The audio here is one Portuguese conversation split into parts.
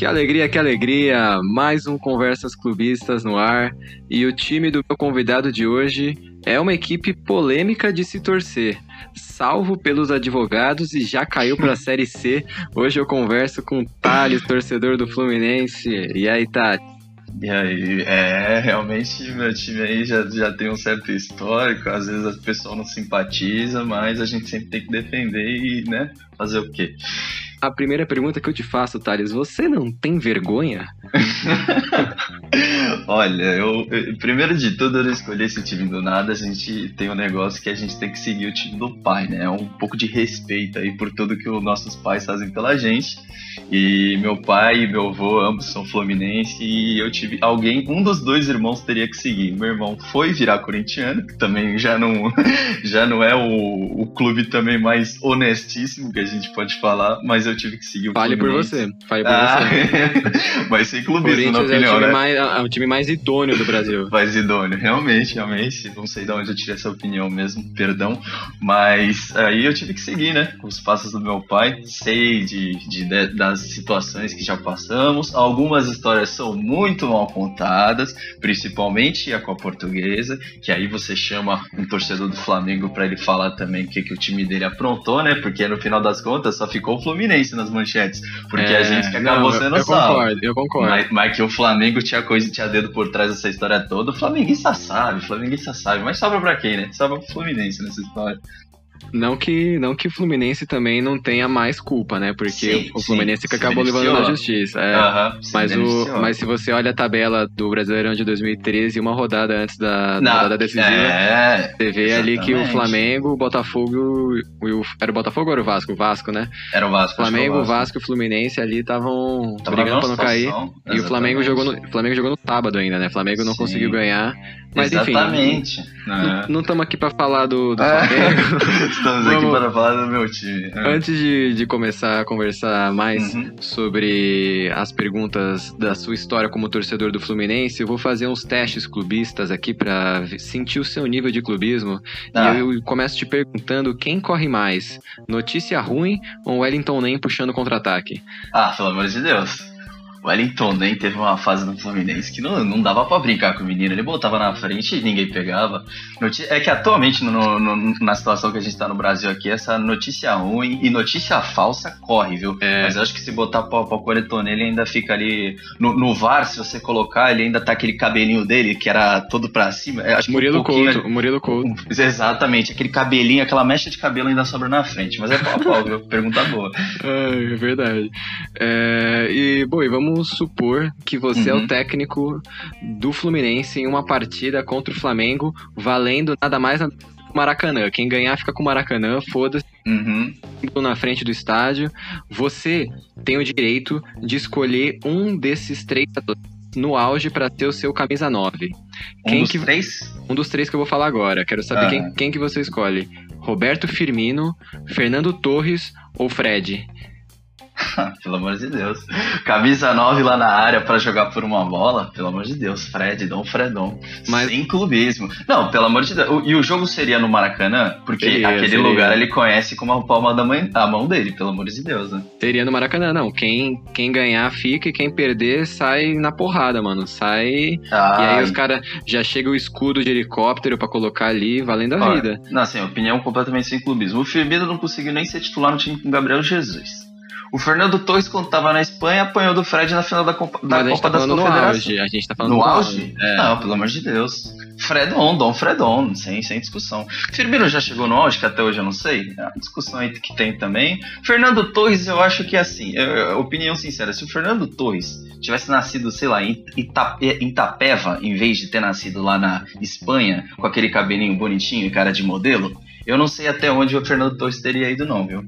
Que alegria, que alegria! Mais um Conversas Clubistas no ar. E o time do meu convidado de hoje é uma equipe polêmica de se torcer. Salvo pelos advogados e já caiu para a Série C. Hoje eu converso com o Thales, torcedor do Fluminense. E aí, Thales? E aí, é, realmente meu time aí já, já tem um certo histórico, às vezes o pessoal não simpatiza, mas a gente sempre tem que defender e, né, fazer o quê? A primeira pergunta que eu te faço, Thales, você não tem vergonha? Olha, eu, eu, primeiro de tudo eu não escolhi esse time do nada, a gente tem um negócio que a gente tem que seguir o time do pai, né? Um pouco de respeito aí por tudo que os nossos pais fazem pela gente. E meu pai e meu avô ambos são fluminense e eu tive alguém, um dos dois irmãos teria que seguir. Meu irmão foi virar corintiano, que também já não já não é o, o clube também mais honestíssimo que a gente pode falar, mas eu tive que seguir o Fale Fluminense. por você, fale por Ah, você. mas sem clubismo, na Corinthians é o, opinião, time né? mais, é o time mais idôneo do Brasil. Mais idôneo, realmente, realmente. Não sei de onde eu tirei essa opinião mesmo, perdão. Mas aí eu tive que seguir, né? Os passos do meu pai. Sei de, de- de- das situações que já passamos. Algumas histórias são muito mal contadas, principalmente a com a portuguesa, que aí você chama um torcedor do Flamengo pra ele falar também o que, que o time dele aprontou, né? Porque no final das contas só ficou o Fluminense nas manchetes. Porque a É, gente que não, acabou eu- sendo eu, salvo. concordo, eu concordo. Mas, mas que o Flamengo tinha coisa, tinha dedo por trás dessa história toda, o flamenguista sabe, o flamenguista sabe, mas sobra pra quem, né? Sobra pro Fluminense nessa história. Não que, não que o Fluminense também não tenha mais culpa, né? Porque Sim, o Fluminense sim, que acabou levando na justiça. é. Se Mas, o, mas se você olha a tabela do Brasileirão de 2013, uma rodada antes da, da Não, rodada decisiva, É, você vê ali que o exatamente. Flamengo, o Botafogo. o- era o Botafogo ou era o Vasco? O Vasco, né? era o Vasco. Flamengo, o Vasco e o Fluminense ali estavam Tava brigando pra não cair. situação, E o Flamengo exatamente. jogou, no, Flamengo jogou no sábado ainda, né? O Flamengo não Sim. conseguiu ganhar. Mas enfim. Exatamente. Não- É. Não estamos aqui pra falar do, do É. Flamengo. Estamos aqui Vamos- para falar do meu time. É. Antes de, de começar a conversar mais Uhum. sobre as perguntas da sua história como torcedor do Fluminense, eu vou fazer uns testes clubistas aqui pra v- sentir o seu nível de clubismo. Ah. E eu começo te perguntando quem corre mais: notícia ruim ou Wellington Nem puxando contra-ataque? Ah, pelo amor de Deus. Wellington nem teve uma fase no Fluminense que não, não dava pra brincar com o menino. Ele botava na frente e ninguém pegava. Noti- É que atualmente, no- no- na situação que a gente tá no Brasil aqui, essa notícia ruim e notícia falsa corre, viu? É. Mas eu acho que se botar pau o Wellington ele ainda fica ali. No, no VAR, se você colocar, ele ainda tá aquele cabelinho dele que era todo pra cima. Eu Acho que um Murilo pouquinho- Couto, Murilo Couto. Exatamente, aquele cabelinho, aquela mecha de cabelo ainda sobra na frente. Mas é pau a pau, viu? Pergunta boa. É, é verdade. É, e, bom, e vamos supor que você é Uhum. o técnico do Fluminense em uma partida contra o Flamengo, valendo nada mais nada menos que o Maracanã. Quem ganhar fica com o Maracanã, foda-se, Uhum. na frente do estádio. Você tem o direito de escolher um desses três no auge para ter o seu camisa 9. Um Quem dos que- três? Um dos três que eu vou falar agora. Quero saber Ah. quem, quem que você escolhe. Roberto Firmino, Fernando Torres ou Fred? pelo amor de Deus. Camisa 9 lá na área pra jogar por uma bola, pelo amor de Deus. Fred, Dom Fredon. Mas- Sem clubismo. Não, pelo amor de Deus. E o jogo seria no Maracanã? Porque Seria, aquele seria. lugar ele conhece como a palma da mãe, a mão dele, pelo amor de Deus, né? Teria no Maracanã, não. Quem, quem ganhar fica e quem perder sai na porrada, mano. Sai. E aí os caras já chega o escudo de helicóptero pra colocar ali, valendo a Olha, vida. Não, assim, opinião completamente sem clubismo. O Firmino não conseguiu nem ser titular no time com o Gabriel Jesus. O Fernando Torres, quando tava na Espanha, apanhou do Fred na final da Copa, da Copa tá das falando no Confederações. auge. A gente tá falando No no, auge? É. Não, pelo amor de Deus. Fredon, Dom Fredon, sem, sem discussão. Firmino já chegou no auge, que até hoje eu não sei. É uma discussão aí que tem também. Fernando Torres, eu acho que assim, eu- opinião sincera, se o Fernando Torres tivesse nascido, sei lá, em Itapeva, em vez de ter nascido lá na Espanha, com aquele cabelinho bonitinho e cara de modelo, eu não sei até onde o Fernando Torres teria ido, não, viu?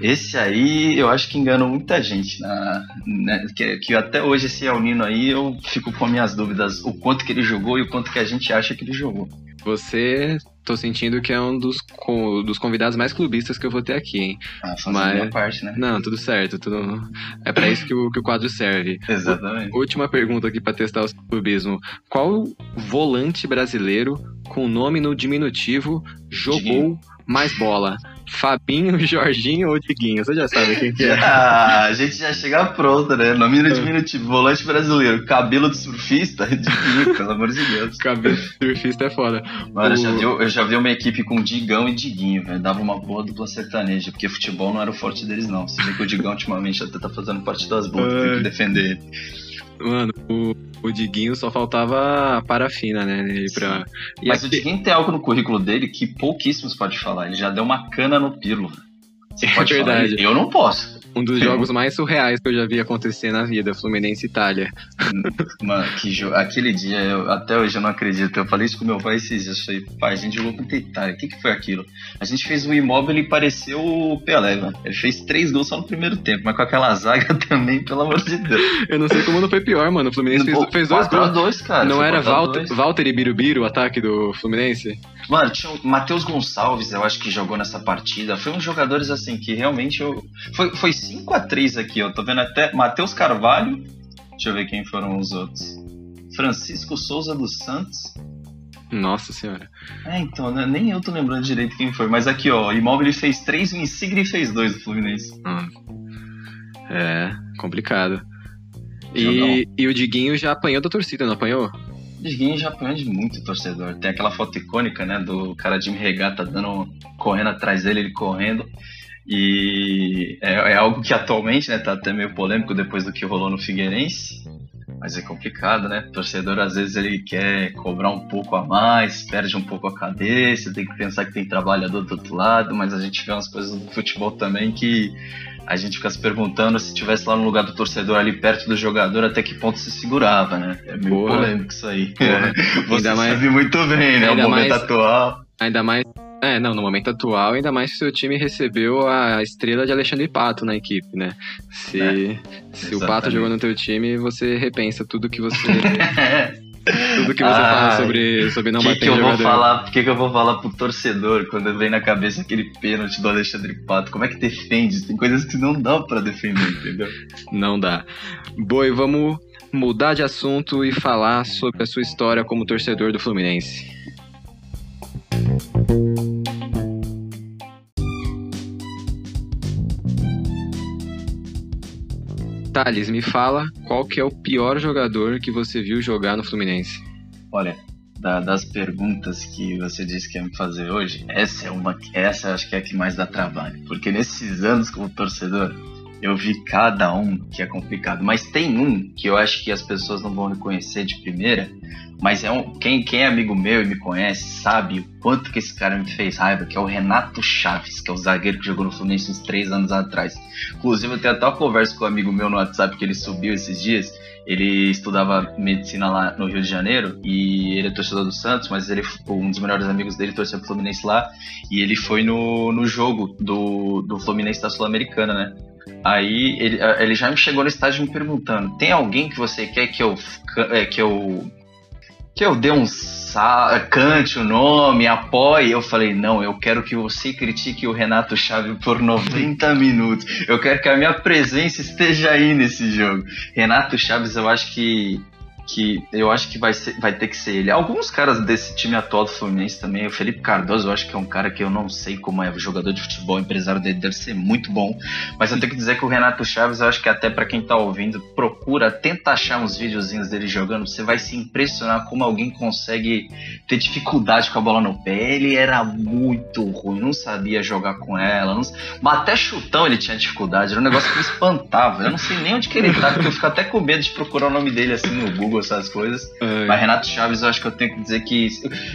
Esse aí eu acho que enganou muita gente. Na, né, que, que até hoje esse El Nino aí eu fico com minhas dúvidas o quanto que ele jogou e o quanto que a gente acha que ele jogou. Você, tô sentindo que é um dos, co- dos convidados mais clubistas que eu vou ter aqui, hein? Ah, Mas- minha parte, né? Não, tudo certo. Tudo... É pra isso que o, que o quadro serve. Exatamente. Última pergunta aqui pra testar o clubismo. Qual volante brasileiro com nome no diminutivo jogou mais bola? Fabinho, Jorginho ou Diguinho? Você já sabe quem que é. Ah, a gente já chega pronto, né? No minuto diminutivo, volante brasileiro, cabelo de surfista, Diguinho, pelo amor de Deus. Cabelo de surfista é foda. Mano, o... eu, já vi, eu já vi uma equipe com Digão e Diguinho, velho. Dava uma boa dupla sertaneja, porque futebol não era o forte deles, não. Se vê que o Digão ultimamente até tá fazendo parte das boas, tem que defender ele. Mano, o, o Diguinho só faltava parafina, né? Ele pra... Mas aqui... o Diguinho tem algo no currículo dele que pouquíssimos pode falar. Ele já deu uma cana no. Você é verdade. Falar, eu não posso um dos jogos mais surreais que eu já vi acontecer na vida, Fluminense Itália. Mano, que aquele dia, eu, até hoje eu não acredito. Eu falei isso com meu pai esses dias. Eu falei, pai, a gente jogou contra a Itália. O que, que foi aquilo? A gente fez um imóvel e pareceu o Pelé, mano. Ele fez três gols só no primeiro tempo, mas com aquela zaga também, pelo amor de Deus. eu não sei como não foi pior, mano. O Fluminense fez, fez dois gols. dois, cara. Não era Walter, Walter e Birubiru o ataque do Fluminense? Mano, tinha o Matheus Gonçalves, eu acho que jogou nessa partida. Foi uns jogadores assim que realmente eu. Foi, foi 5x3 aqui, ó. Tô vendo até Matheus Carvalho. Deixa eu ver quem foram os outros. Francisco Souza dos Santos. Nossa senhora. É, então, né? nem eu tô lembrando direito quem foi. Mas aqui, ó, o Imóvel fez 3, o Insigne fez 2 do Fluminense. Hum. É, complicado. E, e, o Diguinho já apanhou da torcida, não apanhou? Diguinho já apanhou de muito torcedor. Tem aquela foto icônica, né, do cara de regata dando, correndo atrás dele, ele correndo. E é, é, algo que atualmente, né, tá até meio polêmico depois do que rolou no Figueirense. Mas é complicado, né? O torcedor às vezes ele quer cobrar um pouco a mais, perde um pouco a cabeça, tem que pensar que tem trabalhador do outro lado, mas a gente vê umas coisas do futebol também que a gente fica se perguntando se tivesse lá no lugar do torcedor ali perto do jogador, até que ponto se segurava, né? É meio Porra. polêmico isso aí. Você ainda sabe muito bem, né? O momento mais, atual. Ainda mais. É, não, no momento atual, ainda mais se o seu time recebeu a estrela de Alexandre Pato na equipe, né? Se, é, se o Pato jogou no teu time, você repensa tudo que você Tudo que você Ai, fala sobre, sobre não que bater que eu jogador. vou falar, que, que eu vou falar pro torcedor quando vem na cabeça aquele pênalti do Alexandre Pato? Como é que defende? Tem coisas que não dá para defender, entendeu? Não dá. Boi, vamos mudar de assunto e falar sobre a sua história como torcedor do Fluminense. Thales, me fala qual que é o pior jogador que você viu jogar no Fluminense. Olha, da, das perguntas que você disse que ia me fazer hoje, essa é uma, essa acho que é a que mais dá trabalho, porque nesses anos como torcedor eu vi cada um que é complicado, mas tem um que eu acho que as pessoas não vão reconhecer de primeira, mas é um, quem, quem é amigo meu e me conhece sabe o quanto que esse cara me fez raiva, que é o Renato Chaves, que é o zagueiro que jogou no Fluminense uns três anos atrás. Inclusive, eu tenho até uma conversa com um amigo meu no WhatsApp que ele subiu esses dias. Ele estudava medicina lá no Rio de Janeiro e ele é torcedor do Santos, mas ele um dos melhores amigos dele torceu pro Fluminense lá e ele foi no, no jogo do, do Fluminense da Sul-Americana, né? Aí ele, ele já me chegou no estádio me perguntando: tem alguém que você quer que eu, é, que eu que eu dê cante o nome, apoie. Eu falei, não, eu quero que você critique o Renato Chaves por 90 minutos. Eu quero que a minha presença esteja aí nesse jogo. Renato Chaves, eu acho que que eu acho que vai, ser, vai ter que ser ele. Alguns caras desse time atual do Fluminense também, o Felipe Cardoso, eu acho que é um cara que eu não sei como é jogador de futebol, empresário dele deve ser muito bom, mas eu tenho que dizer que o Renato Chaves, eu acho que até para quem tá ouvindo, procura, tenta achar uns videozinhos dele jogando, você vai se impressionar como alguém consegue ter dificuldade com a bola no pé. Ele era muito ruim, não sabia jogar com ela, não... mas até chutão ele tinha dificuldade, era um negócio que me espantava. Eu não sei nem onde que ele tá, porque eu fico até com medo de procurar o nome dele assim no Google Google essas coisas. Mas Renato Chaves, eu acho que eu tenho que dizer que.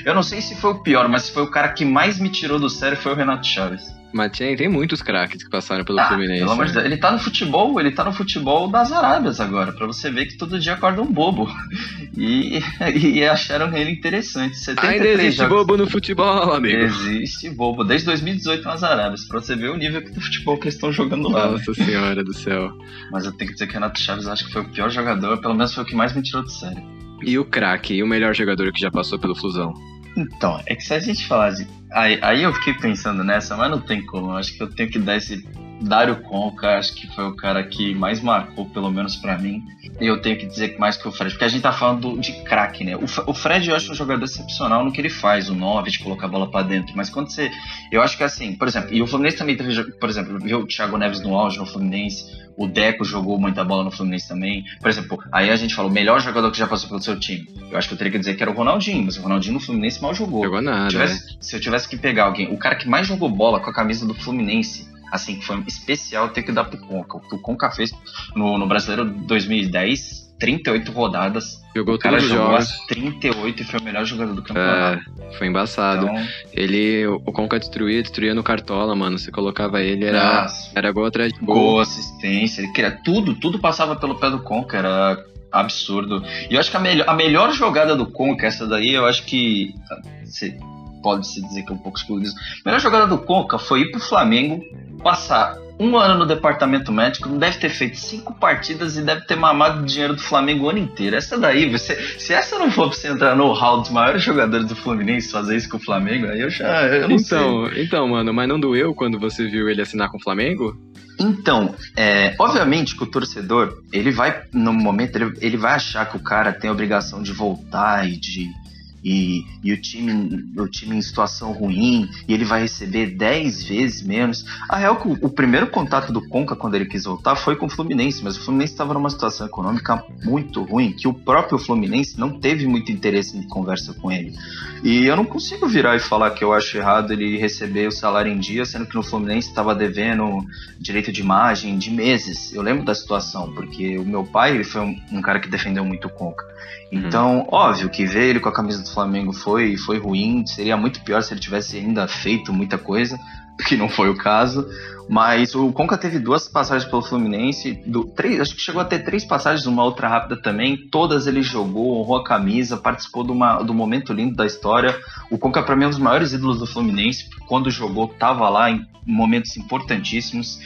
Eu não sei se foi o pior, mas se foi o cara que mais me tirou do sério foi o Renato Chaves. Mas tem, tem muitos craques que passaram pelo ah, Fluminense. Pelo amor de né? Deus. Ele tá no futebol, ele tá no futebol das Arábias agora, para você ver que todo dia acorda um bobo. E, e acharam ele interessante. Ainda existe jogos. bobo no futebol, amigo. Existe bobo, desde 2018 nas Arábias, pra você ver o nível do futebol que eles estão jogando lá. Nossa senhora do céu. Mas eu tenho que dizer que o Renato Chaves acho que foi o pior jogador, pelo menos foi o que mais me tirou do sério. E o craque, e o melhor jogador que já passou pelo Flusão? Então, é que se a gente falasse. Aí, aí eu fiquei pensando nessa, mas não tem como. Eu acho que eu tenho que dar esse Dário Conca, acho que foi o cara que mais marcou, pelo menos para mim. E eu tenho que dizer que mais que o Fred, porque a gente tá falando de craque, né? O, o, Fred eu acho um jogador excepcional no que ele faz, o 9, de colocar a bola para dentro. Mas quando você. Eu acho que assim, por exemplo, e o Fluminense também teve, por exemplo, viu o Thiago Neves no auge no Fluminense, o Deco jogou muita bola no Fluminense também. Por exemplo, aí a gente falou, o melhor jogador que já passou pelo seu time. Eu acho que eu teria que dizer que era o Ronaldinho, mas o Ronaldinho no Fluminense mal jogou. Jogou nada. Se eu tivesse, né? se eu tivesse que pegar alguém, o cara que mais jogou bola com a camisa do Fluminense assim, que foi especial ter que dar pro Conca. O que o Conca fez no, no Brasileiro 2010, 38 rodadas. Jogou o cara jogou as 38 e foi o melhor jogador do campeonato. É, foi embaçado. Então, ele, o Conca destruía, destruía no Cartola, mano. Você colocava ele, era, era gol atrás de gol. Gol, assistência, ele queria tudo, tudo passava pelo pé do Conca, era absurdo. E eu acho que a, melhor, a melhor jogada do Conca, essa daí, eu acho que pode-se dizer que é um pouco excluído. A melhor jogada do Conca foi ir pro Flamengo, passar um ano no departamento médico, deve ter feito cinco partidas e deve ter mamado dinheiro do Flamengo o ano inteiro. Essa daí, você, se essa não for pra você entrar no hall dos maiores jogadores do Fluminense fazer isso com o Flamengo, aí eu já eu não então, sei. Então, mano, mas não doeu quando você viu ele assinar com o Flamengo? Então, é, obviamente que o torcedor, ele vai, no momento, ele, ele vai achar que o cara tem a obrigação de voltar e de e, e, o, time, o time em situação ruim e ele vai receber 10 vezes menos. A real que o, o, primeiro contato do Conca quando ele quis voltar foi com o Fluminense, mas o Fluminense estava numa situação econômica muito ruim que o próprio Fluminense não teve muito interesse em conversa com ele. E eu não consigo virar e falar que eu acho errado ele receber o salário em dia, sendo que no Fluminense estava devendo direito de imagem de meses. Eu lembro da situação, porque o meu pai ele foi um, um cara que defendeu muito o Conca. Uhum. Então, óbvio que ver ele com a camisa do Flamengo foi, foi ruim. Seria muito pior se ele tivesse ainda feito muita coisa, que não foi o caso. Mas o Conca teve duas passagens pelo Fluminense, do, três, acho que chegou a ter três passagens, uma outra rápida também. Todas ele jogou, honrou a camisa, participou de uma, do momento lindo da história. O Conca, para mim, é um dos maiores ídolos do Fluminense. Quando jogou, estava lá em momentos importantíssimos.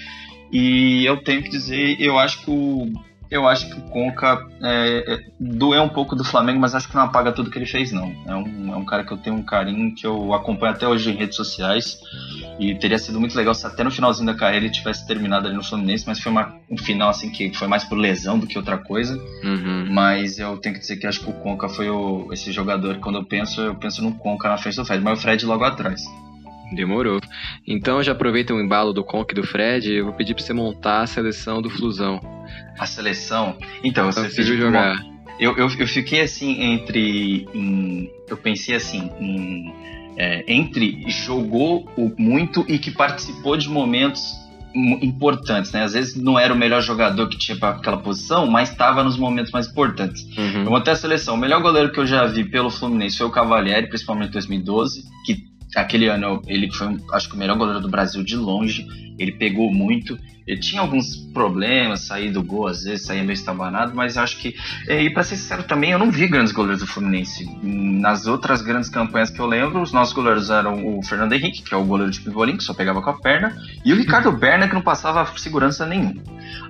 E eu tenho que dizer, eu acho que o eu acho que o Conca é, é, doeu um pouco do Flamengo, mas acho que não apaga tudo que ele fez, não. É um, é um cara que eu tenho um carinho, que eu acompanho até hoje em redes sociais. E teria sido muito legal se até no finalzinho da carreira ele tivesse terminado ali no Fluminense, mas foi uma, um final assim que foi mais por lesão do que outra coisa. Uhum. Mas eu tenho que dizer que acho que o Conca foi o, esse jogador, quando eu penso, eu penso no Conca na frente do Fred, mas o Fred logo atrás. Demorou. Então já aproveita o embalo do Conk e do Fred, eu vou pedir pra você montar a seleção do Flusão. A seleção? Então, você pediu jogar. Eu, eu, eu fiquei assim entre. Em, eu pensei assim, em, é, entre jogou muito e que participou de momentos importantes, né? Às vezes não era o melhor jogador que tinha para aquela posição, mas estava nos momentos mais importantes. Uhum. Eu até a seleção. O melhor goleiro que eu já vi pelo Fluminense foi o Cavalieri, principalmente em 2012, que aquele ano ele foi, acho que o melhor goleiro do Brasil de longe. Ele pegou muito. Ele tinha alguns problemas, sair do gol às vezes, saía meio estabanado, mas acho que. E para ser sincero também, eu não vi grandes goleiros do Fluminense. Nas outras grandes campanhas que eu lembro, os nossos goleiros eram o Fernando Henrique, que é o goleiro de pivolim, que só pegava com a perna, e o Ricardo Berna, que não passava segurança nenhuma.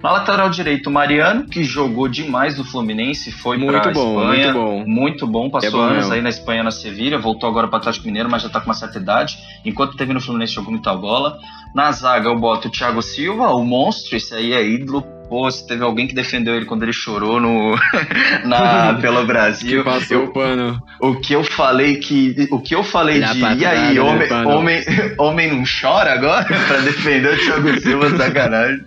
Na lateral direito, o Mariano, que jogou demais do Fluminense, foi muito pra bom, Espanha. Muito bom, muito bom. Passou é bom anos aí na Espanha, na Sevilha, voltou agora para Atlético Mineiro, mas já tá com uma certa idade. Enquanto teve no Fluminense, jogou muita bola. Na zaga, eu boto o Thiago Silva, o monstro, esse aí é ídolo pô, se teve alguém que defendeu ele quando ele chorou no, na, pelo Brasil. Que passou eu, o pano. O que eu falei que. O que eu falei de. E aí, homem, homem, homem não chora agora? pra defender o Thiago Silva, sacanagem.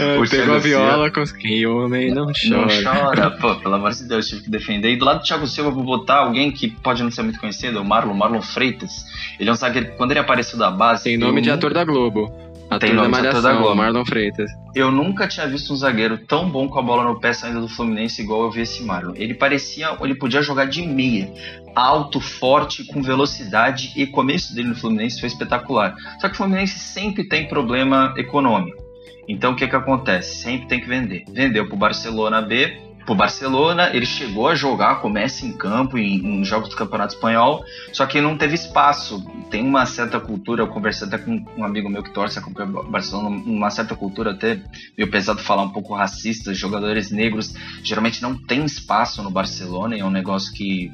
É, o pegou a viola com que homem não chora. Não chora, pô, pelo amor de Deus, tive que defender. E do lado do Thiago Silva, vou botar alguém que pode não ser muito conhecido, o Marlon, Marlon Freitas. Ele é um zagueiro quando ele apareceu da base. Tem nome de ator da Globo. Ator Tem nome da Globo. Marlon Freitas. Eu nunca tinha visto um zagueiro tão bom com a bola no pé saindo do Fluminense igual eu vi esse Marlon. Ele parecia, ele podia jogar de meia, alto, forte, com velocidade e o começo dele no Fluminense foi espetacular. Só que o Fluminense sempre tem problema econômico. Então o que que acontece? Sempre tem que vender. Vendeu pro Barcelona B, pro Barcelona, ele chegou a jogar, começa em campo, em, em, jogos do Campeonato Espanhol, só que não teve espaço. Tem uma certa cultura, eu conversei até com um amigo meu que torce a Barcelona, uma certa cultura até meio pesado falar um pouco racista, jogadores negros geralmente não tem espaço no Barcelona, é um negócio que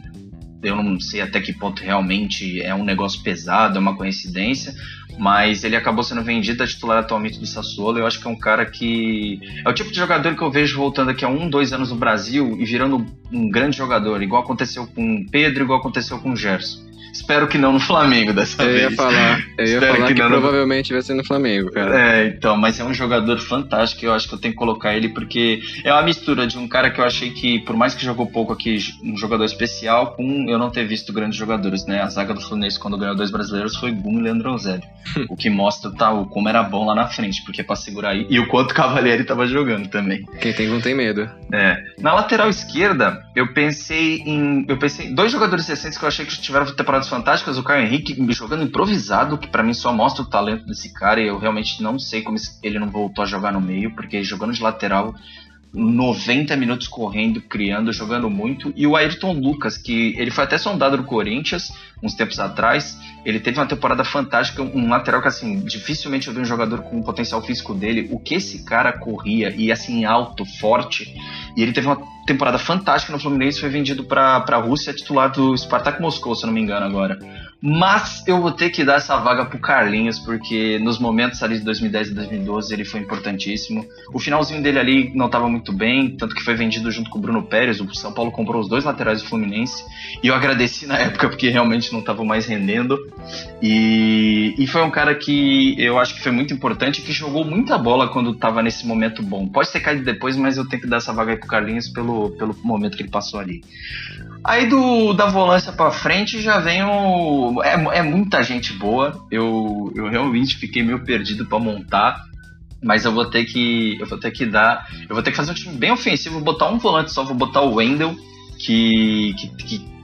eu não sei até que ponto realmente é um negócio pesado, é uma coincidência, mas ele acabou sendo vendido a titular atualmente do Sassuolo. Eu acho que é um cara que é o tipo de jogador que eu vejo voltando aqui a um, dois anos no Brasil e virando um grande jogador, igual aconteceu com o Pedro, igual aconteceu com o Gerson. Espero que não no Flamengo dessa eu vez. Ia falar, eu ia falar que, que provavelmente vai ser no Flamengo, cara. É, então, mas é um jogador fantástico. Eu acho que eu tenho que colocar ele porque é uma mistura de um cara que eu achei que, por mais que jogou pouco aqui, um jogador especial, com eu não ter visto grandes jogadores, né? A zaga do Fluminense, quando ganhou dois brasileiros, foi Gum e Leandro Eusébio. O que mostra tá, como era bom lá na frente, porque pra segurar aí. E o quanto o Cavalieri tava jogando também. Quem tem não tem medo. É. Na lateral esquerda, eu pensei em. Eu pensei em dois jogadores recentes que eu achei que tiveram temporadas fantásticas. O Caio Henrique jogando improvisado, que para mim só mostra o talento desse cara, e eu realmente não sei como ele não voltou a jogar no meio, porque jogando de lateral 90 minutos correndo, criando, jogando muito. E o Ayrton Lucas, que ele foi até sondado no Corinthians uns tempos atrás. Ele teve uma temporada fantástica, um lateral que, assim, dificilmente eu vi um jogador com o potencial físico dele. O que esse cara corria, e assim, alto, forte. E ele teve uma temporada fantástica no Fluminense, foi vendido para a Rússia, titular do Spartak Moscou, se não me engano agora. Mas eu vou ter que dar essa vaga pro Carlinhos, porque nos momentos ali de 2010 e 2012 ele foi importantíssimo. O finalzinho dele ali não estava muito bem, tanto que foi vendido junto com o Bruno Pérez. O São Paulo comprou os dois laterais do Fluminense. E eu agradeci na época, porque realmente não estavam mais rendendo. E, e foi um cara que eu acho que foi muito importante, que jogou muita bola quando estava nesse momento bom. Pode ter caído depois, mas eu tenho que dar essa vaga aí pro Carlinhos pelo, pelo momento que ele passou ali. Aí do, da volância para frente já vem o. É, é muita gente boa. Eu, eu realmente fiquei meio perdido para montar. Mas eu vou ter que. Eu vou ter que dar. Eu vou ter que fazer um time bem ofensivo, vou botar um volante só, vou botar o Wendel, que, que, que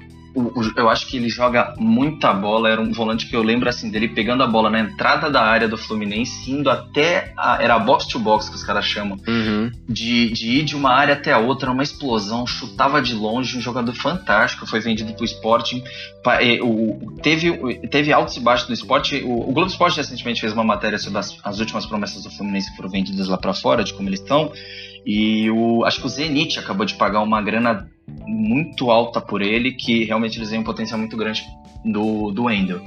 eu acho que ele joga muita bola. Era um volante que eu lembro assim dele pegando a bola na entrada da área do Fluminense, indo até a, era box to box que os caras chamam, uhum. de, de ir de uma área até a outra, uma explosão, chutava de longe, um jogador fantástico. Foi vendido para o Sporting. Teve, teve altos e baixos do esporte. O, o Globo Esporte recentemente fez uma matéria sobre as, as últimas promessas do Fluminense que foram vendidas lá para fora, de como eles estão. E o, acho que o Zenit acabou de pagar uma grana muito alta por ele, que realmente eles têm um potencial muito grande do, do Wendel.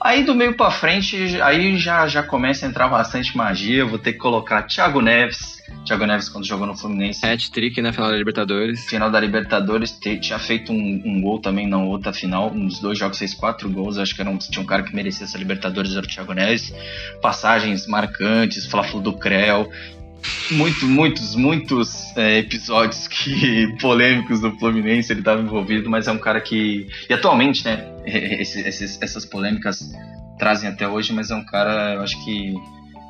Aí do meio para frente, aí já, já começa a entrar bastante magia. Vou ter que colocar Thiago Neves. Thiago Neves, quando jogou no Fluminense. Hat-trick na final da Libertadores. Final da Libertadores, tinha feito um, um, gol também na outra final. Nos dois jogos fez quatro gols. Acho que era um, tinha um cara que merecia essa Libertadores, era o Thiago Neves. Passagens marcantes, Fla-Flu do Creu muito, muitos, muitos é, episódios que polêmicos do Fluminense ele estava envolvido, mas é um cara que e atualmente, né, esses, essas polêmicas trazem até hoje, mas é um cara, eu acho que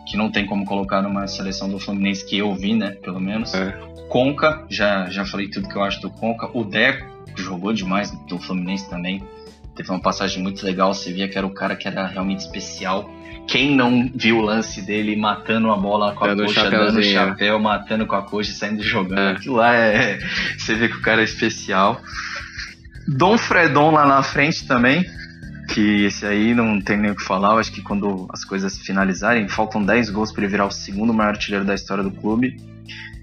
que não tem como colocar numa seleção do Fluminense que eu vi, né, pelo menos. É. Conca, já já falei tudo que eu acho do Conca. O Deco jogou demais do Fluminense também. Teve uma passagem muito legal, você via que era o cara que era realmente especial quem não viu o lance dele matando a bola com a dando coxa, dando chapéu, matando com a coxa e saindo jogando? É. Aquilo lá é. Você vê que o cara é especial. Dom Fredon lá na frente também. Que esse aí não tem nem o que falar. Eu acho que quando as coisas finalizarem, faltam 10 gols para ele virar o segundo maior artilheiro da história do clube.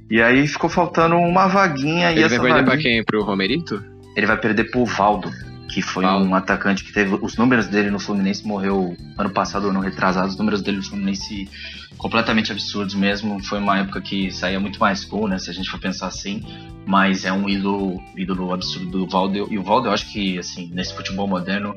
E aí ficou faltando uma vaguinha. Ele e vai perder vaguinha... pra quem? Pro Romerito? Ele vai perder pro Valdo que foi um atacante que teve os números dele no Fluminense morreu ano passado ano retrasado os números dele no Fluminense completamente absurdos mesmo foi uma época que saía muito mais gol né se a gente for pensar assim mas é um ídolo ídolo absurdo do Valdo e o Valdo eu acho que assim nesse futebol moderno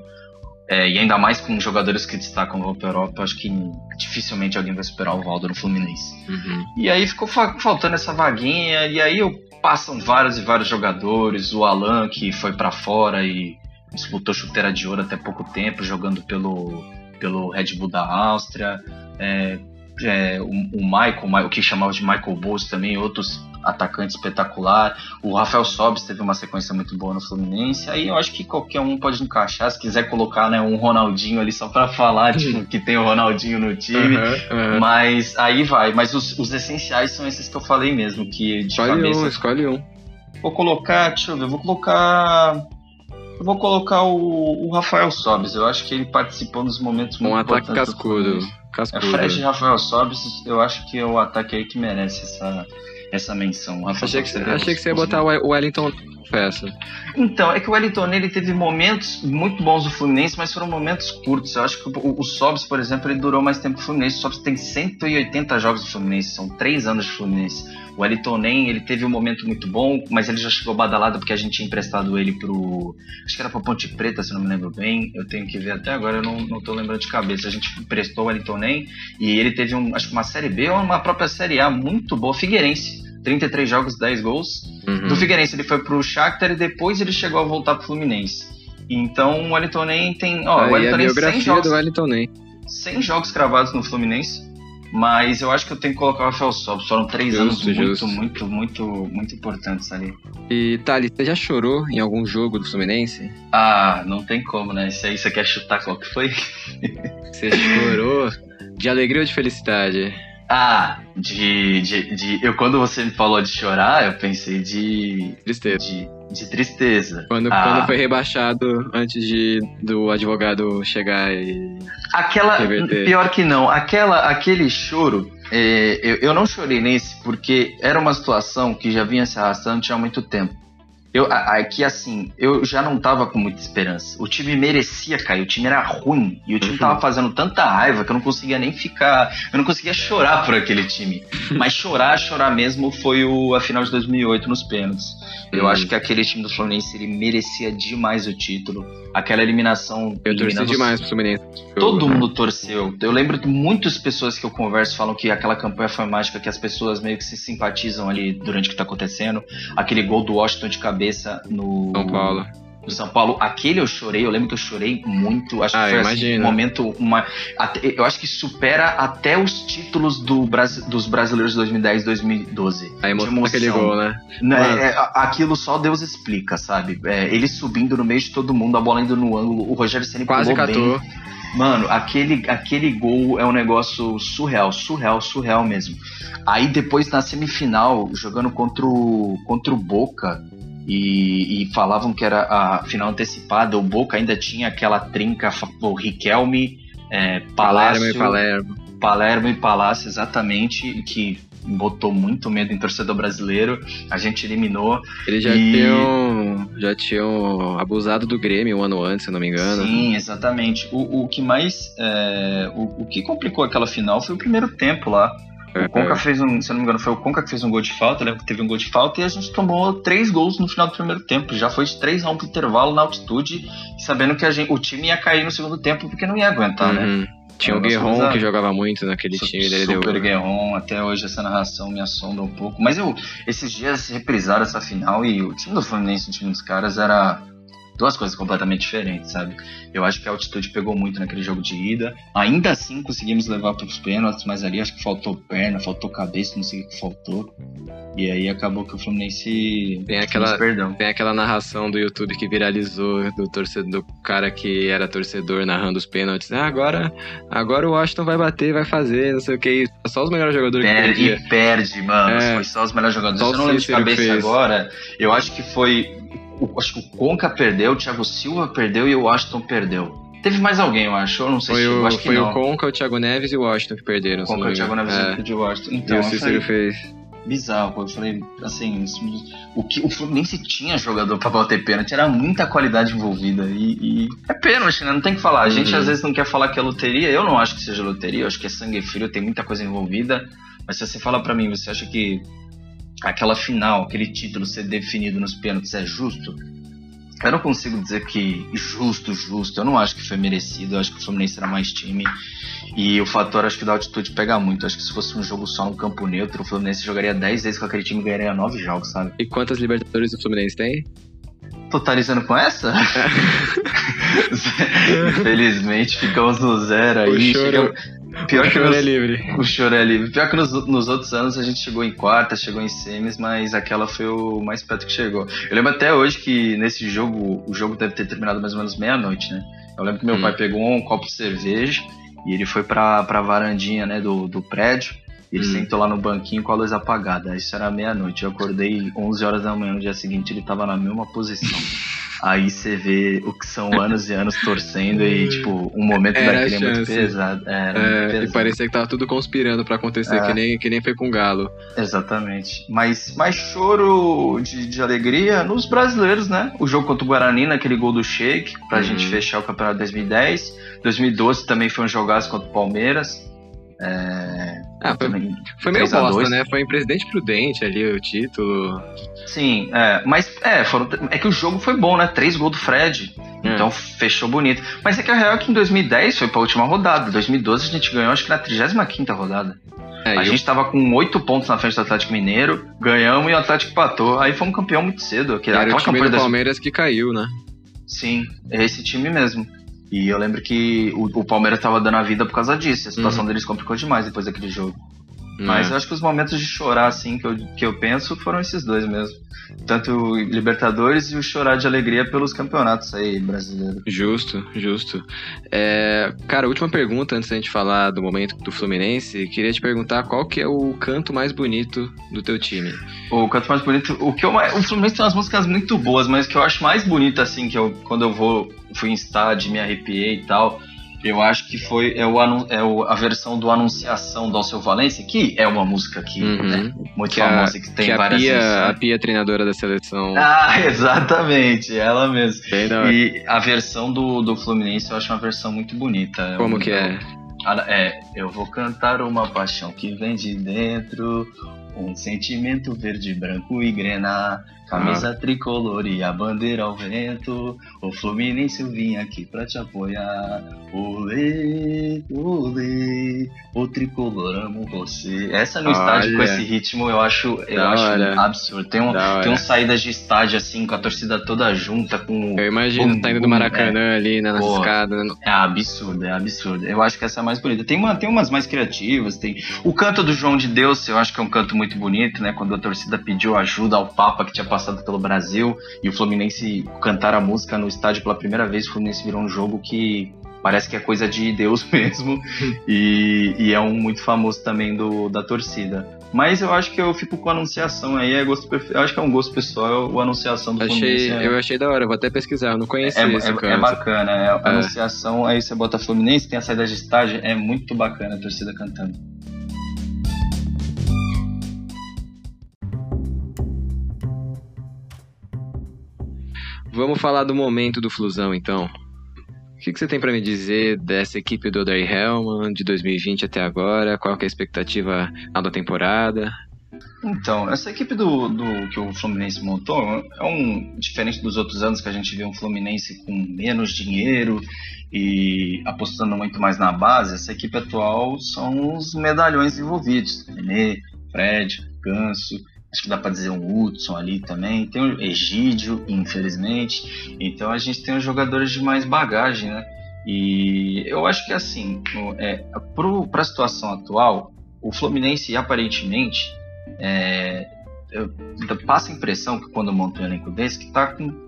é, e ainda mais com jogadores que destacam para Europa, acho que dificilmente alguém vai superar o Valdo no Fluminense. Uhum. E aí ficou fa faltando essa vaguinha, e aí eu, passam vários e vários jogadores, o Alan que foi para fora e disputou chuteira de ouro até pouco tempo, jogando pelo, pelo Red Bull da Áustria. É, é, o, o, Michael, o que chamava de Michael Bowles também, outros atacantes espetacular. O Rafael Sobis teve uma sequência muito boa no Fluminense. Aí eu acho que qualquer um pode encaixar. Se quiser colocar né, um Ronaldinho ali só para falar tipo, que tem o Ronaldinho no time. Uhum, uhum. Mas aí vai. Mas os, os, essenciais são esses que eu falei mesmo. Que de escolhe cabeça. Um, escolhe um. Vou colocar, deixa eu ver, vou colocar eu vou colocar o, o Rafael Sobis. Eu acho que ele participou nos momentos um muito ataque cascudo. cascudo. É Fred e Rafael Sobis, eu acho que é o ataque aí que merece essa, essa menção. achei que, achei que você ia botar o Wellington confesso. Então, é que o Wellington ele teve momentos muito bons do Fluminense, mas foram momentos curtos. Eu acho que o, o Sobs, por exemplo, ele durou mais tempo que o Fluminense. O Sobs tem 180 jogos do Fluminense, são três anos de Fluminense. O Wellington Nem, ele teve um momento muito bom, mas ele já chegou badalado porque a gente tinha emprestado ele pro. Acho que era pra Ponte Preta, se não me lembro bem. Eu tenho que ver até agora, eu não, não tô lembrando de cabeça. A gente emprestou o Wellington Nem e ele teve um, acho que uma Série B ou uma própria Série A muito boa, Figueirense. 33 jogos, 10 gols. Uhum. Do Figueirense ele foi pro Shakhtar e depois ele chegou a voltar pro Fluminense. Então o Wellington Nem tem. Ó, Aí o Wellington Nem biografia 100 jogos, do Wellington Nem. 100 jogos cravados no Fluminense. Mas eu acho que eu tenho que colocar o Rafael Sobis. Foram três Justo, anos muito, justo. muito, muito, muito importantes ali. E Thales, você já chorou em algum jogo do Fluminense? Ah, não tem como, né? Isso aí você quer chutar qual que foi? Você chorou de alegria ou de felicidade? Ah, de, de, de. Eu, quando você me falou de chorar, eu pensei de. Tristeza. De, de tristeza. Quando, Ah. quando foi rebaixado antes de do advogado chegar e. Aquela. Reverter. Pior que não. Aquela, aquele choro. é, eu, eu não chorei nesse porque era uma situação que já vinha se arrastando tinha muito tempo. Eu, a- a- que assim, eu já não tava com muita esperança. O time merecia cair, o time era ruim. E o time Uhum. tava fazendo tanta raiva que eu não conseguia nem ficar. Eu não conseguia chorar por aquele time. Mas chorar, chorar mesmo foi o, a final de 2008 nos pênaltis. Eu Hum. acho que aquele time do Fluminense ele merecia demais o título. Aquela eliminação. Eu torci demais pro Fluminense. Todo mundo torceu. Eu lembro que muitas pessoas que eu converso falam que aquela campanha foi mágica, que as pessoas meio que se simpatizam ali durante o que tá acontecendo. Aquele gol do Washington de cabeça no São Paulo. no São Paulo, aquele eu chorei, eu lembro que eu chorei muito. Acho Ah, que foi assim, um momento. Uma, eu acho que supera até os títulos do, dos brasileiros de 2010 2012. A emoção daquele emoção. gol, né? Né, é, a- aquilo só Deus explica, sabe? É, ele subindo no meio de todo mundo, a bola indo no ângulo, o Rogério Ceni Quase pulou catou. bem. Mano, aquele, aquele gol é um negócio surreal, surreal, surreal mesmo. Aí depois na semifinal, jogando contra o, contra o Boca, e, e falavam que era a final antecipada, o Boca ainda tinha aquela trinca, o Riquelme, é, Palermo Palácio, e Palermo. Palermo e Palácio, exatamente, que botou muito medo em torcedor brasileiro. A gente eliminou. Eles já E- tinham. Já tinham abusado do Grêmio um ano antes, se não me engano. Sim, exatamente. O, o que mais. é, o, o que complicou aquela final foi o primeiro tempo lá. O Conca fez um, se não me engano, foi o Conca que fez um gol de falta, eu lembro que teve um gol de falta e a gente tomou três gols no final do primeiro tempo. Já foi de 3 a 1 pro intervalo na altitude, sabendo que gente, o time ia cair no segundo tempo porque não ia aguentar, né? Uhum. Tinha o Guerron que jogava muito naquele Su- time dele. Deu... Super Guerron, até hoje essa narração me assombra um pouco. Mas eu, esses dias reprisaram essa final e o time do Fluminense, o time dos caras, era duas coisas completamente diferentes, sabe? Eu acho que a altitude pegou muito naquele jogo de ida. Ainda assim conseguimos levar para os pênaltis, mas ali acho que faltou perna, faltou cabeça, não sei o que faltou. E aí acabou que o Fluminense Tem aquela- perdão. Tem aquela narração do YouTube que viralizou do torcedor, do cara que era torcedor narrando os pênaltis. Ah, agora, agora o Washington vai bater, vai fazer, não sei o que. Só os melhores jogadores que Perde, perdiam. e perde, mano. É. Foi só os melhores jogadores. Só eu não lembro de que cabeça agora. Eu acho que foi. O- acho que o Conca perdeu, o Thiago Silva perdeu e o Washington perdeu. Teve mais alguém, eu acho. Eu não sei Foi, se o, acho que foi o Conca, o Thiago Neves e o Washington que perderam. O Conca, o Thiago. Neves É. e o Washington. E Então, o eu Cícero falei, fez. bizarro. Eu falei, assim, o que o Fluminense tinha jogador pra bater pênalti, era muita qualidade envolvida. E, e é pênalti, né? Não tem que falar. A gente Uhum. às vezes não quer falar que é loteria. Eu não acho que seja loteria, eu acho que é sangue frio, tem muita coisa envolvida. Mas se você fala pra mim, você acha que aquela final, aquele título ser definido nos pênaltis é justo? Eu não consigo dizer que justo, justo. Eu não acho que foi merecido. Eu acho que o Fluminense era mais time. E o fator, acho que da altitude pega muito. Eu acho que se fosse um jogo só no campo neutro, o Fluminense jogaria 10 vezes com aquele time e ganharia 9 jogos, sabe? E quantas Libertadores o Fluminense tem? Totalizando com essa? Infelizmente, ficamos no zero aí. O choro- Chegamos- Pior o que nos- é livre. o choro é livre. Pior que nos, nos outros anos a gente chegou em quarta, chegou em semis, mas aquela foi o mais perto que chegou. Eu lembro até hoje que nesse jogo, o jogo deve ter terminado mais ou menos meia-noite, né? Eu lembro que meu Hum. pai pegou um copo de cerveja e ele foi pra, pra varandinha, né, do, do prédio. E ele Hum. sentou lá no banquinho com a luz apagada. Isso era meia-noite. Eu acordei 11 horas da manhã no dia seguinte, ele tava na mesma posição. Aí você vê o que são anos e anos torcendo e, tipo, um momento Era daquele é a muito pesado. Era muito É, e pesado. parecia que tava tudo conspirando pra acontecer, É. que, nem, que nem foi com o Galo. Exatamente. Mas mais choro de, de alegria nos brasileiros, né? O jogo contra o Guarani, naquele gol do Sheik, pra Uhum. gente fechar o campeonato de 2010. 2012 também foi um jogaço contra o Palmeiras. É, Ah, foi, foi meio 3 a 2. bosta, né? Foi em Presidente Prudente ali o título. Sim, é, mas é, foram, é que o jogo foi bom, né? Três gols do Fred. É. Então fechou bonito. Mas é que a real é que em 2010 foi pra última rodada. Em 2012 a gente ganhou, acho que na 35 rodada. É, a e gente tava com oito pontos na frente do Atlético Mineiro, ganhamos e o Atlético empatou. Aí fomos campeão muito cedo. Aquela, era o time do das- Palmeiras que caiu, né? Sim, é esse time mesmo. E eu lembro que o, o Palmeiras tava dando a vida por causa disso. A situação Uhum. deles complicou demais depois daquele jogo. Mas É. eu acho que os momentos de chorar, assim, que eu, que eu penso, foram esses dois mesmo. Tanto o Libertadores e o chorar de alegria pelos campeonatos aí brasileiros. Justo, justo. É, cara, última pergunta antes da gente falar do momento do Fluminense. Queria te perguntar qual que é o canto mais bonito do teu time. O canto mais bonito, o que eu o Fluminense tem umas músicas muito boas, mas o que eu acho mais bonito assim que eu quando eu vou fui em estádio, me arrepiei e tal, eu acho que foi é, o, é o- a versão do Anunciação do Alceu Valência, que é uma música que Uhum. é muito Que a- famosa que tem que a várias Pia, a. Pia treinadora da seleção. Ah, exatamente, ela mesma. E a versão do, do Fluminense eu acho uma versão muito bonita. Como Eu- que é? Ah, É, eu vou cantar uma paixão que vem de dentro, um sentimento verde, branco e grená, camisa tricolor e a bandeira ao vento. O Fluminense eu vim aqui pra te apoiar. Olê, olê, o tricolor amo você. Essa no estádio com esse ritmo eu acho, eu Da acho hora. absurdo. Tem, um, tem uns saídas de estádio assim, com a torcida toda junta, com Eu imagino Bum, saindo do bum, Maracanã ali né, nas Pô. escadas. é absurdo, é absurdo. Eu acho que essa é a mais bonita. Tem, uma, tem umas mais criativas, tem. O canto do João de Deus, eu acho que é um canto muito bonito, né? Quando a torcida pediu ajuda ao Papa que tinha passado pelo Brasil e o Fluminense cantar a música no estádio pela primeira vez, o Fluminense virou um jogo que parece que é coisa de Deus mesmo. e, e é um muito famoso também do, da torcida. Mas eu acho que eu fico com a anunciação aí, é gosto, eu acho que é um gosto pessoal, o anunciação do Achei, Fluminense. é- eu achei da hora, vou até pesquisar, eu não conhecia é, esse é- canto. é bacana, é, a É. anunciação, aí você bota Fluminense, tem a saída de estádio, é muito bacana a torcida cantando. Vamos falar do momento do Flusão, então. O que, que você tem pra me dizer dessa equipe do Odair Hellman de 2020 até agora? Qual é a expectativa na temporada? Então, essa equipe do, do que o Fluminense montou é um diferente dos outros anos que a gente vê um Fluminense com menos dinheiro e apostando muito mais na base. Essa equipe atual são os medalhões envolvidos: Nenê, Fred, Ganso. Acho que dá pra dizer um Hudson ali também. Tem o Egídio, infelizmente. Então a gente tem os jogadores de mais bagagem, né? E eu acho que assim, é, pro, pra situação atual, o Fluminense aparentemente é, passa a impressão que quando monta um elenco desse que tá com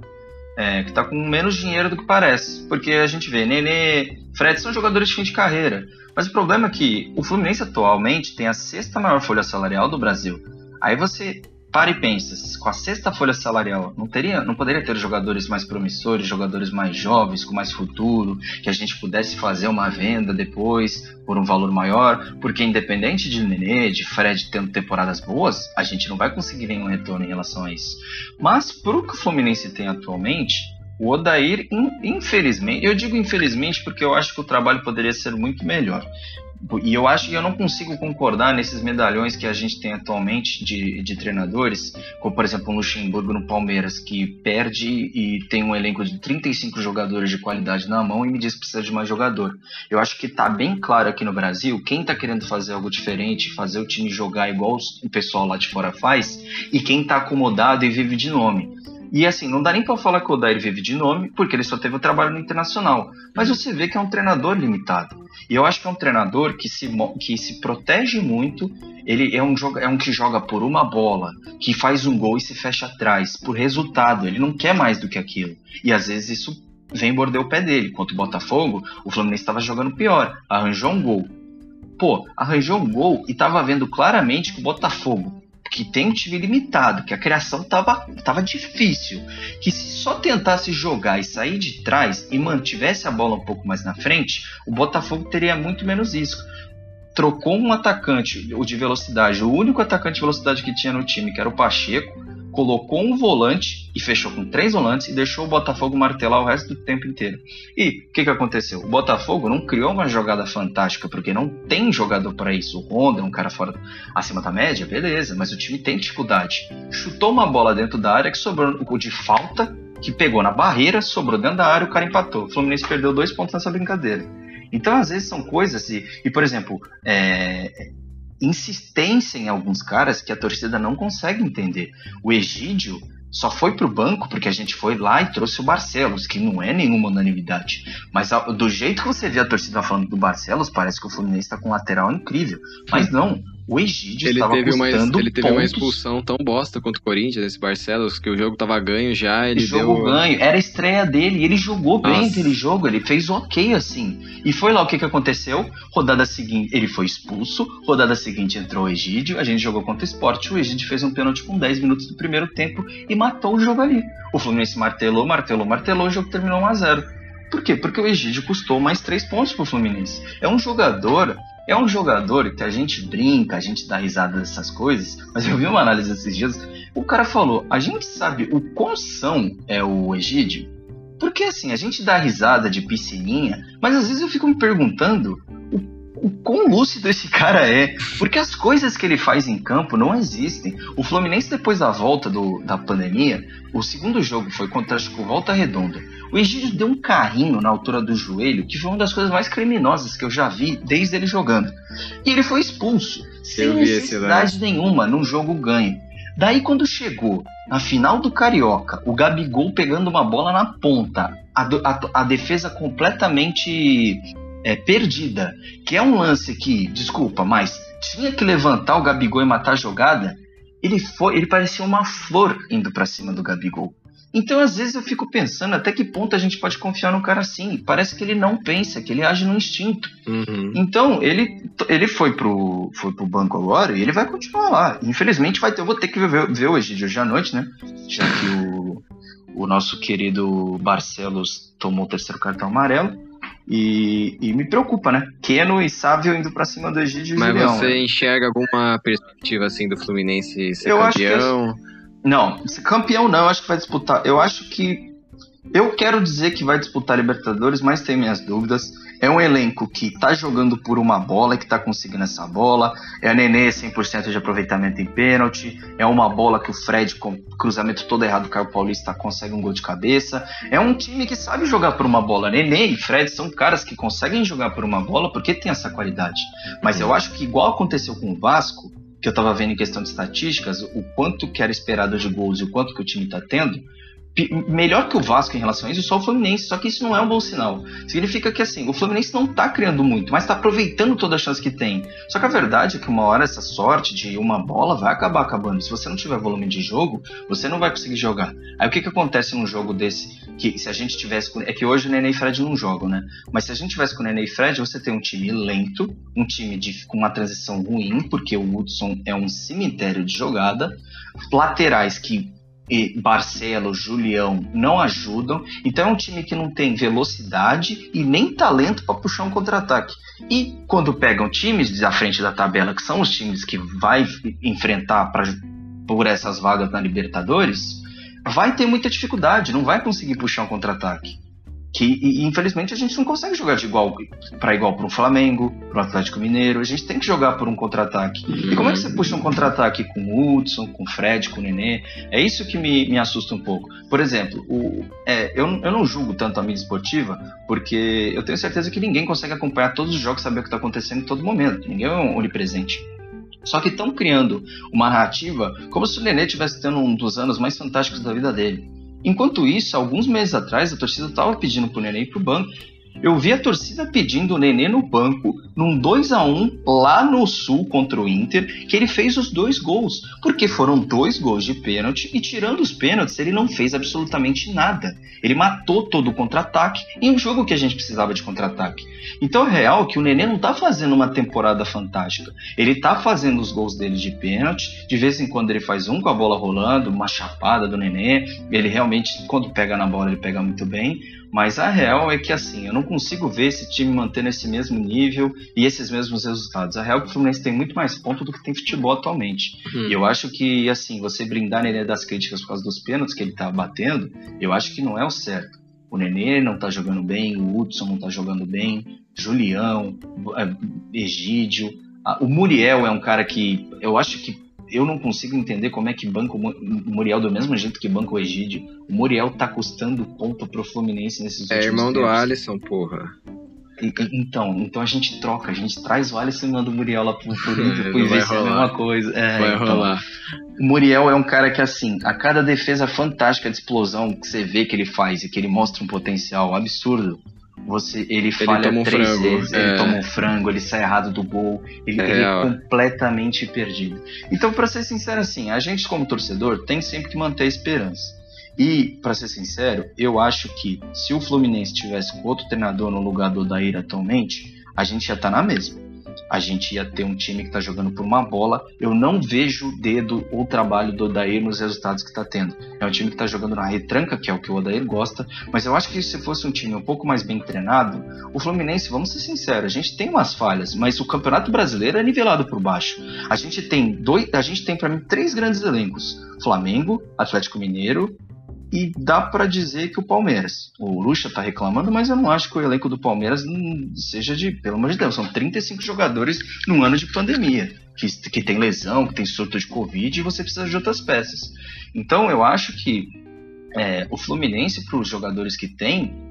é, que tá com menos dinheiro do que parece. Porque a gente vê, Nenê, Fred são jogadores de fim de carreira. Mas o problema é que o Fluminense atualmente tem a sexta maior folha salarial do Brasil. Aí você para e pensa, com a sexta folha salarial, não teria, não poderia ter jogadores mais promissores, jogadores mais jovens, com mais futuro, que a gente pudesse fazer uma venda depois por um valor maior, porque independente de Nenê, de Fred tendo temporadas boas, a gente não vai conseguir nenhum retorno em relação a isso. Mas pro que o Fluminense tem atualmente, o Odair, in- infelizmente, eu digo infelizmente porque eu acho que o trabalho poderia ser muito melhor. E eu acho que eu não consigo concordar nesses medalhões que a gente tem atualmente de, de treinadores, como por exemplo o Luxemburgo no Palmeiras, que perde e tem um elenco de 35 jogadores de qualidade na mão e me diz que precisa de mais jogador. Eu acho que tá bem claro aqui no Brasil quem tá querendo fazer algo diferente, fazer o time jogar igual o pessoal lá de fora faz, e quem tá acomodado e vive de nome. E assim, não dá nem pra falar que o Odair vive de nome, porque ele só teve o trabalho no internacional. Mas você vê que é um treinador limitado. E eu acho que é um treinador que se, que se protege muito. Ele é um, é um que joga por uma bola, que faz um gol e se fecha atrás, por resultado. Ele não quer mais do que aquilo. E às vezes isso vem morder o pé dele. Contra o Botafogo, o Fluminense estava jogando pior. Arranjou um gol. Pô, arranjou um gol e tava vendo claramente que o Botafogo que tem um time limitado, que a criação tava, tava difícil, que se só tentasse jogar e sair de trás e mantivesse a bola um pouco mais na frente, o Botafogo teria muito menos risco. Trocou um atacante, de velocidade, o único atacante de velocidade que tinha no time, que era o Pacheco, colocou um volante e fechou com três volantes e deixou o Botafogo martelar o resto do tempo inteiro. E o que, que aconteceu? O Botafogo não criou uma jogada fantástica, porque não tem jogador para isso. O Honda é um cara fora acima da média, beleza, mas o time tem dificuldade. Chutou uma bola dentro da área que sobrou o de falta, que pegou na barreira, sobrou dentro da área, o cara empatou. O Fluminense perdeu dois pontos nessa brincadeira. Então, às vezes, são coisas, e, e por exemplo, é, insistência em alguns caras que a torcida não consegue entender. O Egídio só foi pro banco porque a gente foi lá e trouxe o Barcelos, que não é nenhuma unanimidade. Mas do jeito que você vê a torcida falando do Barcelos, parece que o Fluminense está com um lateral incrível. Mas não, o Egídio ele estava teve uma, Ele teve pontos. uma expulsão tão bosta contra o Corinthians, esse Barcelos, que o jogo tava ganho já, ele jogo deu... ganho, era a estreia dele, ele jogou bem Nossa. aquele jogo, ele fez ok assim. E foi lá o que, que aconteceu, rodada seguinte, ele foi expulso, rodada seguinte entrou o Egídio, a gente jogou contra o Sport, o Egídio fez um pênalti com 10 minutos do primeiro tempo e matou o jogo ali. O Fluminense martelou, martelou, martelou, o jogo terminou 1x0. Por quê? Porque o Egídio custou mais 3 pontos pro Fluminense. É um jogador é um jogador que a gente brinca, a gente dá risada dessas coisas, mas eu vi uma análise esses dias. O cara falou: a gente sabe o quão são é o Egídio? Porque assim, a gente dá risada de piscininha, mas às vezes eu fico me perguntando o o quão lúcido esse cara é. Porque as coisas que ele faz em campo não existem. O Fluminense, depois da volta do, da pandemia, o segundo jogo foi contra o Volta Redonda. O Egídio deu um carrinho na altura do joelho, que foi uma das coisas mais criminosas que eu já vi desde ele jogando. E ele foi expulso, sem vi esse necessidade nenhuma, num jogo ganho. Daí, quando chegou na final do Carioca, o Gabigol pegando uma bola na ponta, a, a- a defesa completamente é, perdida, que é um lance que, desculpa, mas tinha que levantar o Gabigol e matar a jogada, ele foi, ele parecia uma flor indo pra cima do Gabigol. Então, às vezes eu fico pensando até que ponto a gente pode confiar num cara assim. Parece que ele não pensa, que ele age no instinto. Uhum. Então, ele, ele foi, pro, foi pro banco agora e ele vai continuar lá. Infelizmente, vai ter, eu vou ter que ver, ver Egídio hoje à noite, né? Já que o, o nosso querido Barcelos tomou o terceiro cartão amarelo. E, e me preocupa, né? Keno e Sávio indo pra cima do Egídio e Mas você né? enxerga alguma perspectiva assim do Fluminense ser Eu acho que campeão? Não, campeão não, acho que vai disputar. Eu acho que. Eu quero dizer que vai disputar Libertadores, mas tenho minhas dúvidas. É um elenco que tá jogando por uma bola, que tá conseguindo essa bola. É a Nenê 100% de aproveitamento em pênalti. É uma bola que o Fred, com cruzamento todo errado, Caio Paulista consegue um gol de cabeça. É um time que sabe jogar por uma bola. Nenê e Fred são caras que conseguem jogar por uma bola porque tem essa qualidade. Mas eu acho que, igual aconteceu com o Vasco, que eu tava vendo em questão de estatísticas, o quanto que era esperado de gols e o quanto que o time tá tendo, melhor que o Vasco em relação a isso, só o Fluminense. Só que isso não é um bom sinal. Significa que assim, o Fluminense não tá criando muito, mas tá aproveitando toda a chance que tem. Só que a verdade é que uma hora essa sorte de uma bola vai acabar acabando. Se você não tiver volume de jogo, você não vai conseguir jogar. Aí o que que acontece num jogo desse? Que se a gente tivesse. É que hoje o Nenê e Fred não jogam, né? Mas se a gente tivesse com o Nenê e Fred, você tem um time lento, um time de, com uma transição ruim, porque o Hudson é um cemitério de jogada, laterais que e Barcelo, Julião não ajudam, então é um time que não tem velocidade e nem talento para puxar um contra-ataque. E quando pegam times da frente da tabela, que são os times que vai enfrentar pra, por essas vagas na Libertadores, vai ter muita dificuldade, não vai conseguir puxar um contra-ataque. Que e, infelizmente a gente não consegue jogar de igual para igual para um Flamengo, para o Atlético Mineiro. A gente tem que jogar por um contra-ataque. E como é que você puxa um contra-ataque com o Hudson, com o Fred, com o Nenê? É isso que me, me assusta um pouco. Por exemplo, o, é, eu, eu não julgo tanto a mídia esportiva, porque eu tenho certeza que ninguém consegue acompanhar todos os jogos, saber o que está acontecendo em todo momento. Ninguém é onipresente. Só que estão criando uma narrativa como se o Nenê estivesse tendo um dos anos mais fantásticos da vida dele. Enquanto isso, alguns meses atrás, a torcida estava pedindo pro Nenê ir pro banco. Eu vi a torcida pedindo o Nenê no banco, num 2 a 1 lá no Sul contra o Inter, que ele fez os dois gols, porque foram dois gols de pênalti e tirando os pênaltis, ele não fez absolutamente nada. Ele matou todo o contra-ataque em um jogo que a gente precisava de contra-ataque. Então é real que o Nenê não tá fazendo uma temporada fantástica. Ele tá fazendo os gols dele de pênalti, de vez em quando ele faz um com a bola rolando, uma chapada do Nenê, ele realmente quando pega na bola ele pega muito bem, mas a real é que assim, eu não consigo ver esse time mantendo esse mesmo nível e esses mesmos resultados. A real é que o Fluminense tem muito mais pontos do que tem futebol atualmente. Hum. E eu acho que, assim, você brindar Nenê das críticas por causa dos pênaltis que ele tá batendo, eu acho que não é o certo. O Nenê não tá jogando bem, o Hudson não tá jogando bem, Julião, é, Egídio. O Muriel é um cara que eu acho que eu não consigo entender como é que banca o Muriel do mesmo jeito que banca o Egídio. O Muriel tá custando ponto pro Fluminense nesses é últimos É irmão tempos. do Alisson, porra. E, então, então a gente troca, a gente traz o Alisson e manda o Muriel lá pro, pro Inter, pro é a mesma coisa. É, vai então, rolar. O Muriel é um cara que, assim, a cada defesa fantástica de explosão que você vê que ele faz e que ele mostra um potencial absurdo, você, ele, ele falha um três frango, vezes, é. ele toma um frango, ele sai errado do gol, ele é, ele é completamente perdido. Então, para ser sincero, assim, a gente como torcedor tem sempre que manter a esperança. E, para ser sincero, eu acho que se o Fluminense tivesse com outro treinador no lugar do Odair atualmente, a gente estar tá na mesma. A gente ia ter um time que está jogando por uma bola. Eu não vejo o dedo ou o trabalho do Odair nos resultados que está tendo. É um time que está jogando na retranca, que é o que o Odair gosta. Mas eu acho que se fosse um time um pouco mais bem treinado, o Fluminense, vamos ser sinceros, a gente tem umas falhas, mas o Campeonato Brasileiro é nivelado por baixo. A gente tem dois, a gente tem para mim três grandes elencos: Flamengo, Atlético Mineiro e dá para dizer que o Palmeiras. O Lucha tá reclamando, mas eu não acho que o elenco do Palmeiras seja de, pelo amor de Deus, são 35 jogadores num ano de pandemia, que, que tem lesão, que tem surto de Covid e você precisa de outras peças. Então eu acho que é, o Fluminense, para os jogadores que tem,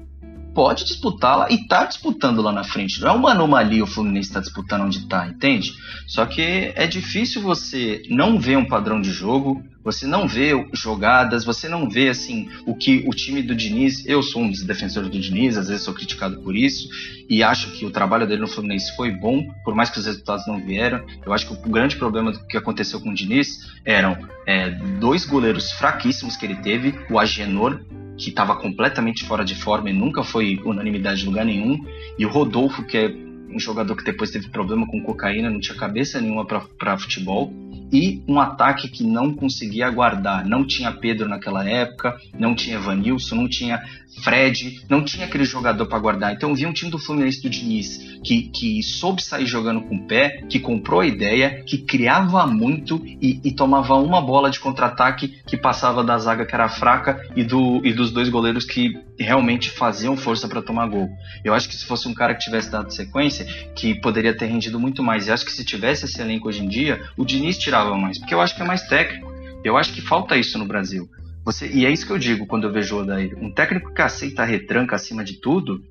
pode disputar lá e tá disputando lá na frente. Não é uma anomalia o Fluminense tá disputando onde está, entende? Só que é difícil você não ver um padrão de jogo, você não vê jogadas, você não vê assim o que o time do Diniz. Eu sou um dos defensores do Diniz, às vezes sou criticado por isso e acho que o trabalho dele no Fluminense foi bom, por mais que os resultados não vieram. Eu acho que o grande problema que aconteceu com o Diniz eram é, dois goleiros fraquíssimos que ele teve, o Agenor que estava completamente fora de forma e nunca foi unanimidade em lugar nenhum, e o Rodolfo, que é um jogador que depois teve problema com cocaína, não tinha cabeça nenhuma para futebol e um ataque que não conseguia aguardar. Não tinha Pedro naquela época, não tinha Evanilson, não tinha Fred, não tinha aquele jogador para guardar. Então eu vi um time do Fluminense do Diniz que, que soube sair jogando com o pé, que comprou a ideia, que criava muito e, e tomava uma bola de contra-ataque que passava da zaga que era fraca e, do, e dos dois goleiros que realmente faziam força para tomar gol. Eu acho que se fosse um cara que tivesse dado sequência, que poderia ter rendido muito mais. E acho que se tivesse esse elenco hoje em dia, o Diniz tirava mais, porque eu acho que é mais técnico. Eu acho que falta isso no Brasil. Você, e é isso que eu digo quando eu vejo o Odair. Um técnico que aceita a retranca acima de tudo,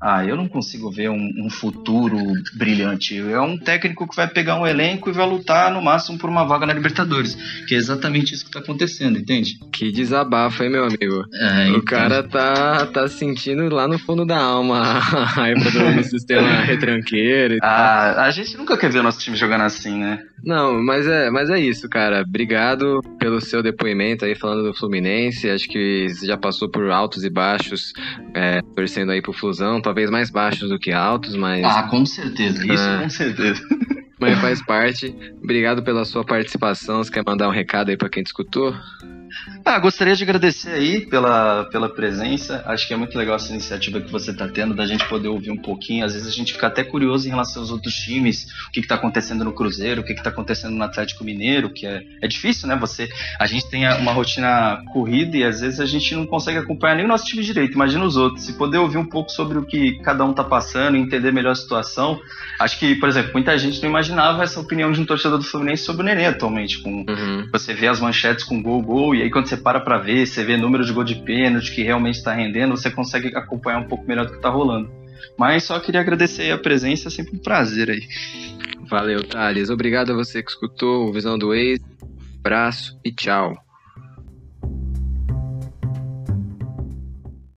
ah, eu não consigo ver um, um, futuro brilhante. É um técnico que vai pegar um elenco e vai lutar no máximo por uma vaga na Libertadores. Que é exatamente isso que está acontecendo, entende? Que desabafo, hein, meu amigo? É, o então... cara tá, tá sentindo lá no fundo da alma a raiva do sistema retranqueiro. E ah, tal. a gente nunca quer ver o nosso time jogando assim, né? Não, mas é, mas é isso, cara. Obrigado pelo seu depoimento aí falando do Fluminense. Acho que você já passou por altos e baixos, é, torcendo aí pro Flusão talvez mais baixos do que altos, mas. Ah, com certeza, isso ah. com certeza. Mas faz parte. Obrigado pela sua participação. Você quer mandar um recado aí para quem te escutou? Ah, gostaria de agradecer aí pela, pela presença. Acho que é muito legal essa iniciativa que você está tendo, da gente poder ouvir um pouquinho. Às vezes a gente fica até curioso em relação aos outros times, o que está acontecendo no Cruzeiro, o que está acontecendo no Atlético Mineiro, que é, é difícil, né? Você, a gente tem uma rotina corrida e às vezes a gente não consegue acompanhar nem o nosso time direito, imagina os outros. Se poder ouvir um pouco sobre o que cada um está passando, entender melhor a situação. Acho que, por exemplo, muita gente não imaginava essa opinião de um torcedor do Fluminense sobre o Nenê atualmente. Com, uhum. Você vê as manchetes com gol, gol, e aí quando você para para ver, você vê número de gol de pênalti que realmente está rendendo, você consegue acompanhar um pouco melhor do que está rolando. Mas só queria agradecer a presença, é sempre um prazer aí. Valeu, Thales. Obrigado a você que escutou o Visão do Ex. Abraço e tchau.